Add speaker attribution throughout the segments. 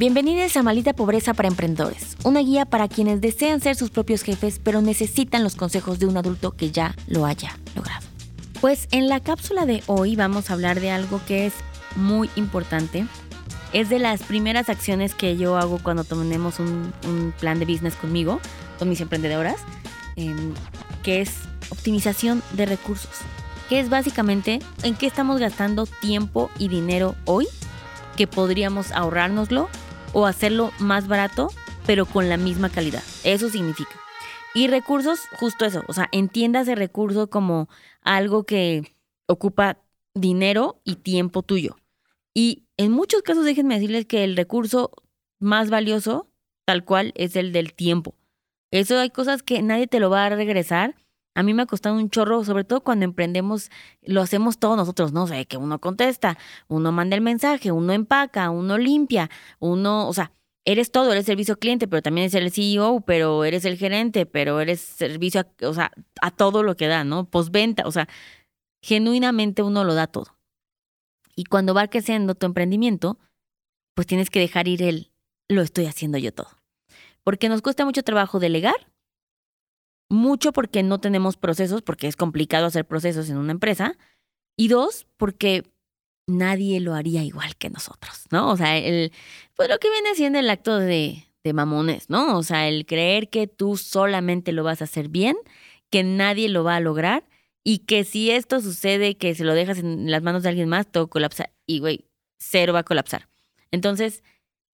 Speaker 1: Bienvenidos a Malita Pobreza para Emprendedores, una guía para quienes desean ser sus propios jefes pero necesitan los consejos de un adulto que ya lo haya logrado. Pues en la cápsula de hoy vamos a hablar de algo que es muy importante. Es de las primeras acciones que yo hago cuando tenemos un, plan de business conmigo, con mis emprendedoras, em, que es optimización de recursos. Que es básicamente en qué estamos gastando tiempo y dinero hoy que podríamos ahorrárnoslo o hacerlo más barato, pero con la misma calidad. Eso significa. Y recursos, justo eso. O sea, entiendas el recurso como algo que ocupa dinero y tiempo tuyo. Y en muchos casos, déjenme decirles que el recurso más valioso, tal cual, es el del tiempo. Eso hay cosas que nadie te lo va a regresar a mí me ha costado un chorro, sobre todo cuando emprendemos, lo hacemos todos nosotros, ¿no? O sea, que uno contesta, uno manda el mensaje, uno empaca, uno limpia, uno, o sea, eres todo, eres servicio cliente, pero también eres el CEO, pero eres el gerente, pero eres servicio, a, o sea, a todo lo que da, ¿no? Postventa, o sea, genuinamente uno lo da todo. Y cuando va creciendo tu emprendimiento, pues tienes que dejar ir el, lo estoy haciendo yo todo. Porque nos cuesta mucho trabajo delegar mucho porque no tenemos procesos, porque es complicado hacer procesos en una empresa. Y dos, porque nadie lo haría igual que nosotros, ¿no? O sea, el, pues lo que viene siendo el acto de, de mamones, ¿no? O sea, el creer que tú solamente lo vas a hacer bien, que nadie lo va a lograr y que si esto sucede, que se lo dejas en las manos de alguien más, todo colapsa y, güey, cero va a colapsar. Entonces,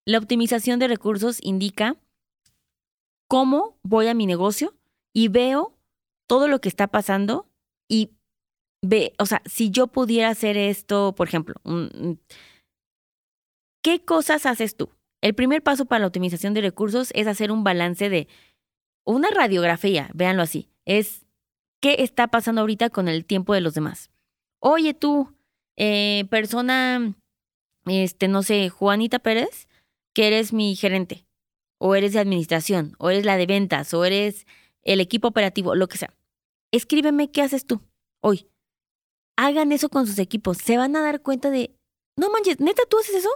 Speaker 1: la optimización de recursos indica cómo voy a mi negocio y veo todo lo que está pasando y ve, o sea, si yo pudiera hacer esto, por ejemplo, ¿qué cosas haces tú? El primer paso para la optimización de recursos es hacer un balance de una radiografía, véanlo así, es qué está pasando ahorita con el tiempo de los demás. Oye tú, eh, persona, este, no sé, Juanita Pérez, que eres mi gerente, o eres de administración, o eres la de ventas, o eres el equipo operativo, lo que sea. Escríbeme qué haces tú hoy. Hagan eso con sus equipos. Se van a dar cuenta de, no manches, neta, ¿tú haces eso?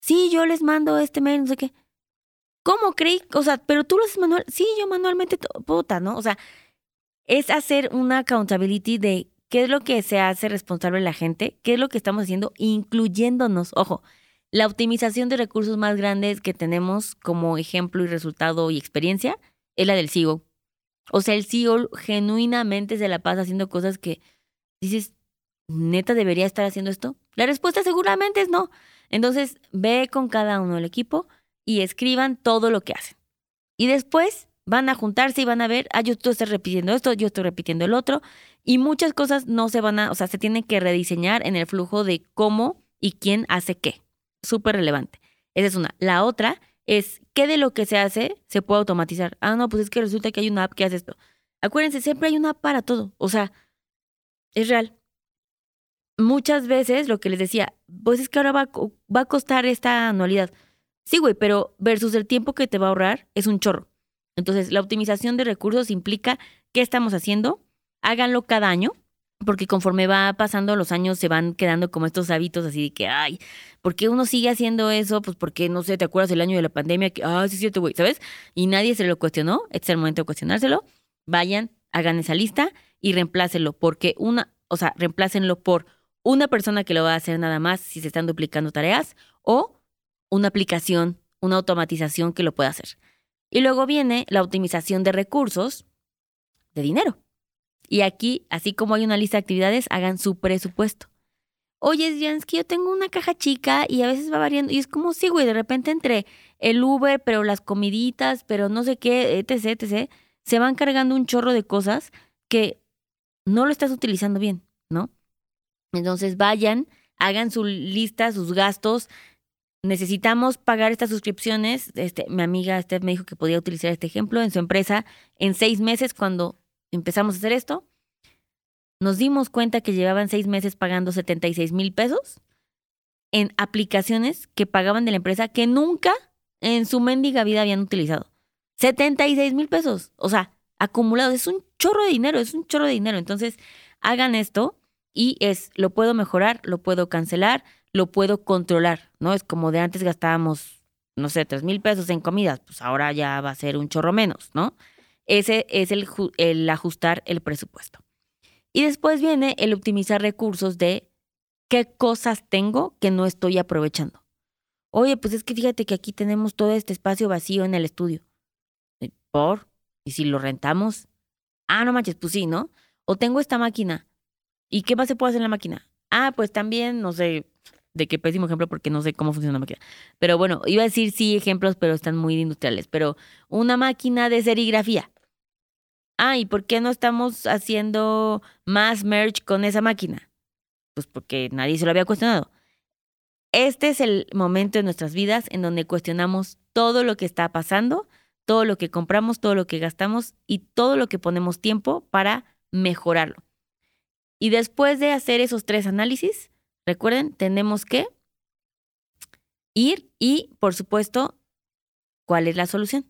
Speaker 1: Sí, yo les mando este mail, no sé qué. ¿Cómo creí? O sea, pero tú lo haces manual. Sí, yo manualmente, puta, ¿no? O sea, es hacer una accountability de qué es lo que se hace responsable la gente, qué es lo que estamos haciendo, incluyéndonos. Ojo, la optimización de recursos más grandes que tenemos como ejemplo y resultado y experiencia es la del CEO. O sea, el CEO genuinamente se la pasa haciendo cosas que dices, neta, ¿debería estar haciendo esto? La respuesta seguramente es no. Entonces, ve con cada uno del equipo y escriban todo lo que hacen. Y después van a juntarse y van a ver, ah, yo estoy repitiendo esto, yo estoy repitiendo el otro. Y muchas cosas no se van a, o sea, se tienen que rediseñar en el flujo de cómo y quién hace qué. Súper relevante. Esa es una. La otra es qué de lo que se hace se puede automatizar. Ah, no, pues es que resulta que hay una app que hace esto. Acuérdense, siempre hay una app para todo. O sea, es real. Muchas veces lo que les decía, pues es que ahora va, va a costar esta anualidad. Sí, güey, pero versus el tiempo que te va a ahorrar es un chorro. Entonces, la optimización de recursos implica qué estamos haciendo. Háganlo cada año porque conforme va pasando los años se van quedando como estos hábitos así de que, ay, ¿por qué uno sigue haciendo eso? Pues porque, no sé, ¿te acuerdas el año de la pandemia? Que, ah, sí es cierto, güey, ¿sabes? Y nadie se lo cuestionó, este es el momento de cuestionárselo. Vayan, hagan esa lista y reemplácenlo, porque una, o sea, reemplácenlo por una persona que lo va a hacer nada más si se están duplicando tareas o una aplicación, una automatización que lo pueda hacer. Y luego viene la optimización de recursos de dinero. Y aquí, así como hay una lista de actividades, hagan su presupuesto. Oye, Jens, que yo tengo una caja chica y a veces va variando. Y es como, sí, güey, de repente entre el Uber, pero las comiditas, pero no sé qué, etc., etc., se van cargando un chorro de cosas que no lo estás utilizando bien, ¿no? Entonces vayan, hagan su lista, sus gastos. Necesitamos pagar estas suscripciones. Este, mi amiga Steph me dijo que podía utilizar este ejemplo en su empresa en seis meses cuando empezamos a hacer esto, nos dimos cuenta que llevaban seis meses pagando 76 mil pesos en aplicaciones que pagaban de la empresa que nunca en su mendiga vida habían utilizado. 76 mil pesos. O sea, acumulados. Es un chorro de dinero, es un chorro de dinero. Entonces, hagan esto y es, lo puedo mejorar, lo puedo cancelar, lo puedo controlar, ¿no? Es como de antes gastábamos no sé, tres mil pesos en comidas, pues ahora ya va a ser un chorro menos, ¿no? Ese es el, ajustar el presupuesto. Y después viene el optimizar recursos de qué cosas tengo que no estoy aprovechando. Oye, pues es que fíjate que aquí tenemos todo este espacio vacío en el estudio. ¿Por? ¿Y si lo rentamos? Ah, no manches, pues sí, ¿no? O tengo esta máquina. ¿Y qué más se puede hacer en la máquina? Ah, pues también, no sé, de qué pésimo ejemplo porque no sé cómo funciona una máquina. Pero bueno, iba a decir sí ejemplos, pero están muy industriales. Pero una máquina de serigrafía. Ah, ¿y por qué no estamos haciendo más merch con esa máquina? Pues porque nadie se lo había cuestionado. Este es el momento de nuestras vidas en donde cuestionamos todo lo que está pasando, todo lo que compramos, todo lo que gastamos y todo lo que ponemos tiempo para mejorarlo. Y después de hacer esos tres análisis, recuerden, tenemos que ir y, por supuesto, ¿cuál es la solución?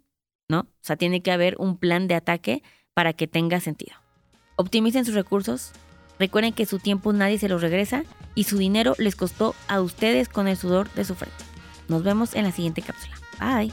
Speaker 1: ¿No? O sea, tiene que haber un plan de ataque para que tenga sentido. Optimicen sus recursos. Recuerden que su tiempo nadie se los regresa y su dinero les costó a ustedes con el sudor de su frente. Nos vemos en la siguiente cápsula. Bye.